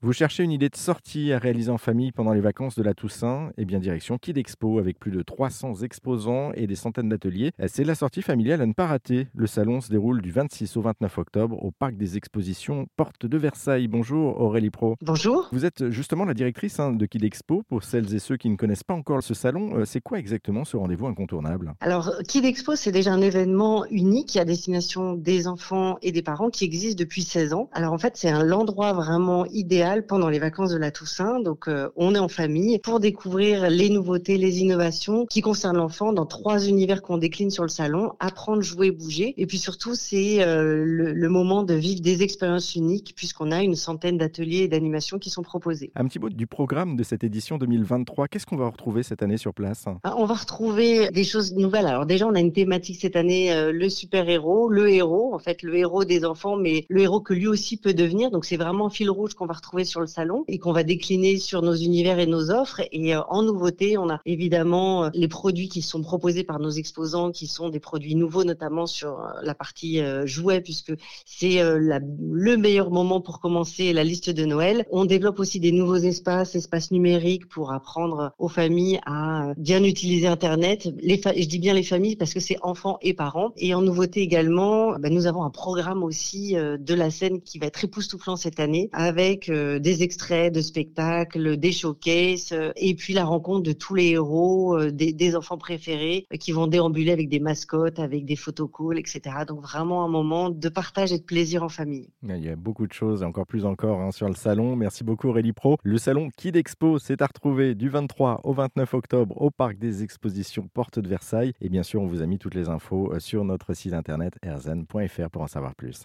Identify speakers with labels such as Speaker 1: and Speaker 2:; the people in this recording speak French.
Speaker 1: Vous cherchez une idée de sortie à réaliser en famille pendant les vacances de la Toussaint? Eh bien, direction Kid Expo avec plus de 300 exposants et des centaines d'ateliers. C'est la sortie familiale à ne pas rater. Le salon se déroule du 26 au 29 octobre au parc des expositions Porte de Versailles. Bonjour Aurélie Pro.
Speaker 2: Bonjour.
Speaker 1: Vous êtes justement la directrice hein, de Kid Expo. Pour celles et ceux qui ne connaissent pas encore ce salon, euh, c'est quoi exactement ce rendez-vous incontournable?
Speaker 2: Alors, Kid Expo, c'est déjà un événement unique à destination des enfants et des parents qui existe depuis 16 ans. Alors, en fait, c'est un endroit vraiment idéal pendant les vacances de la Toussaint. Donc, euh, on est en famille pour découvrir les nouveautés, les innovations qui concernent l'enfant dans trois univers qu'on décline sur le salon apprendre, jouer, bouger. Et puis surtout, c'est euh, le, moment de vivre des expériences uniques puisqu'on a une centaine d'ateliers et d'animations qui sont proposés.
Speaker 1: Un petit mot du programme de cette édition 2023. Qu'est-ce qu'on va retrouver cette année sur place?
Speaker 2: Ah, On va retrouver des choses nouvelles. Alors déjà, on a une thématique cette année, euh, le super-héros, le héros, en fait, le héros des enfants, mais le héros que lui aussi peut devenir. Donc c'est vraiment un fil rouge qu'on va retrouver sur le salon et qu'on va décliner sur nos univers et nos offres. Et euh, en nouveauté, on a évidemment euh, les produits qui sont proposés par nos exposants, qui sont des produits nouveaux, notamment sur euh, la partie jouets, puisque c'est le meilleur moment pour commencer la liste de Noël. On développe aussi des nouveaux espaces, espaces numériques pour apprendre aux familles à bien utiliser Internet. Les je dis bien les familles parce que c'est enfants et parents. Et en nouveauté également, bah, nous avons un programme aussi de la scène qui va être époustouflant cette année avec des extraits de spectacles, des showcases, euh, et puis la rencontre de tous les héros, euh, des, enfants préférés qui vont déambuler avec des mascottes, avec des photocalls, etc. Donc vraiment un moment de partage et de plaisir en famille.
Speaker 1: Il y a beaucoup de choses, encore plus encore hein, sur le salon. Merci beaucoup Aurélie Pro. Le salon Kid Expo, c'est à retrouver du 23 au 29 octobre au Parc des Expositions Porte de Versailles. Et bien sûr, on vous a mis toutes les infos sur notre site internet erzen.fr pour en savoir plus.